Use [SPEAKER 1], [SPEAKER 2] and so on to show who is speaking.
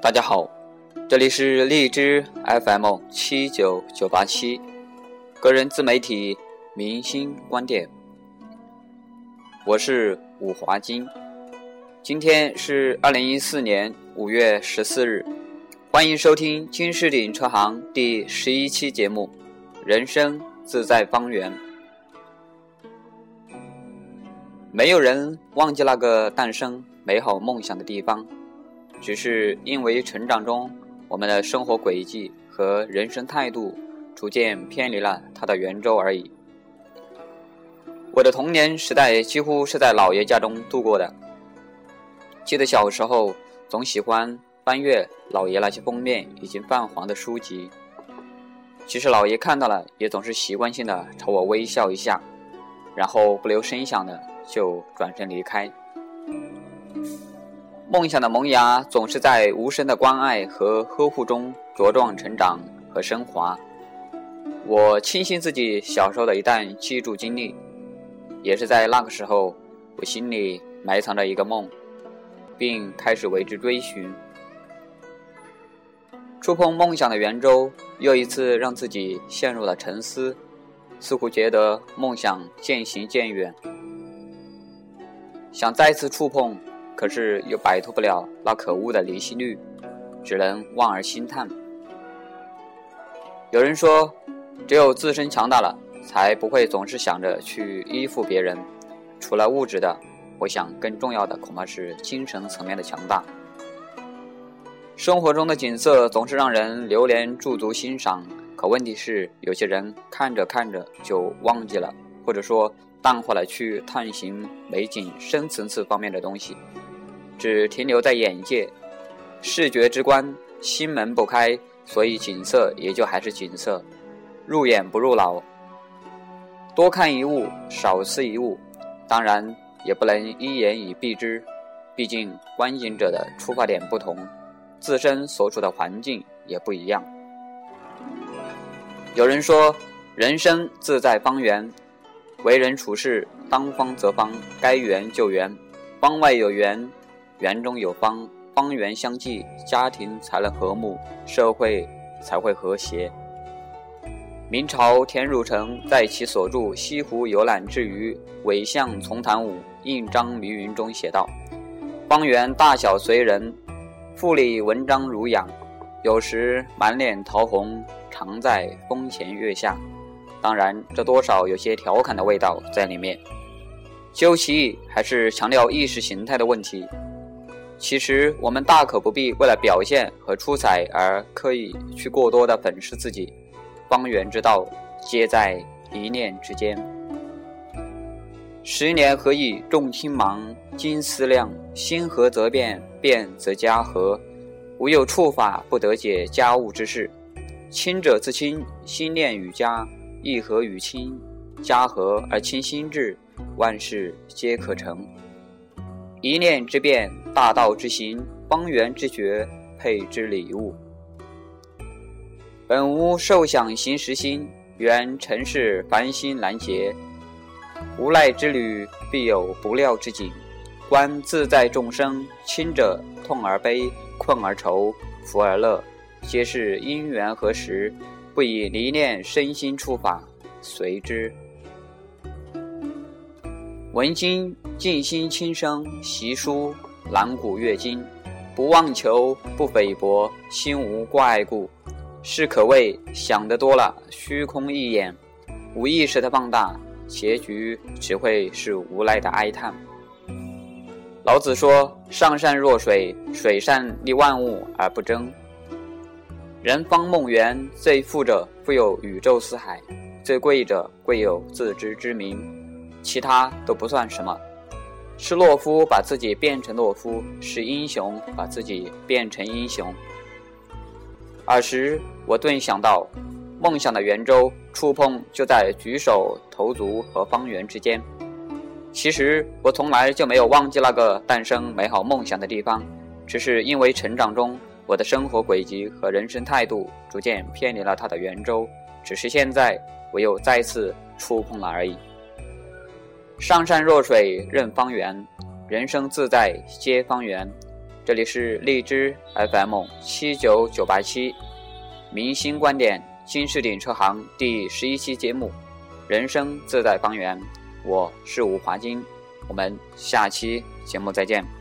[SPEAKER 1] 大家好这里是荔枝 fm 七九九八七个人自媒体明星观点。我是武华金今天是二零一四年五月十四日欢迎收听金士鼎车行第十一期节目人生自在方圆。没有人忘记那个诞生美好梦想的地方。只是因为成长中，我们的生活轨迹和人生态度逐渐偏离了它的圆周而已。我的童年时代几乎是在姥爷家中度过的。记得小时候总喜欢翻阅姥爷那些封面已经泛黄的书籍，其实姥爷看到了也总是习惯性的朝我微笑一下，然后不留声响的就转身离开。梦想的萌芽总是在无声的关爱和呵护中茁壮成长和升华。我庆幸自己小时候的一段记住经历，也是在那个时候，我心里埋藏着一个梦，并开始为之追寻。触碰梦想的圆周，又一次让自己陷入了沉思，似乎觉得梦想渐行渐远，想再次触碰。可是又摆脱不了那可恶的离心率，只能望而兴叹。有人说，只有自身强大了，才不会总是想着去依附别人。除了物质的，我想更重要的恐怕是精神层面的强大。生活中的景色总是让人流连驻足欣赏，可问题是，有些人看着看着就忘记了，或者说淡化了去探寻美景深层次方面的东西。只停留在眼界，视觉之观，心门不开，所以景色也就还是景色，入眼不入脑。多看一物，少思一物，当然也不能一言以蔽之，毕竟观景者的出发点不同，自身所处的环境也不一样。有人说，人生自在方圆，为人处事，当方则方，该圆就圆，方外有圆。圆中有方，方圆相济，家庭才能和睦，社会才会和谐。明朝田汝成在其所著《西湖游览之余尾相丛谈五印章迷云》中写道：“方圆大小随人，富里文章儒养，有时满脸桃红，常在风前月下。”当然，这多少有些调侃的味道在里面。究其意，还是强调意识形态的问题。其实我们大可不必为了表现和出彩而刻意去过多的粉饰自己，方圆之道皆在一念之间。十年何以众卿忙，金思量，心和则变，变则家和。无有处法不得解家务之事。亲者自亲，心念与家；义和与亲，家和而亲心志，万事皆可成。一念之变，大道之行，方圆之觉，配之礼物。本无受想行识心，缘尘世凡心难结。无奈之旅，必有不料之景。观自在众生，亲者痛而悲，困而愁，福而乐，皆是因缘何时。不以离念身心出法，随之。闻经静心轻声习书览古阅今，不妄求不菲薄，心无挂碍故，是可谓想得多了，虚空一眼，无意识的放大，结局只会是无奈的哀叹。老子说：“上善若水，水善利万物而不争。”人方梦圆，最富者富有宇宙四海，最贵者贵有自知之明。其他都不算什么，是懦夫把自己变成懦夫，是英雄把自己变成英雄。尔时，我顿想到，梦想的圆周触碰就在举手投足和方圆之间。其实，我从来就没有忘记那个诞生美好梦想的地方，只是因为成长中我的生活轨迹和人生态度逐渐偏离了他的圆周，只是现在我又再次触碰了而已。上善若水，任方圆；人生自在，皆方圆。这里是荔枝 FM 七九九八七，明星观点新视顶车行第十一期节目，《人生自在方圆》，我是吴华金，我们下期节目再见。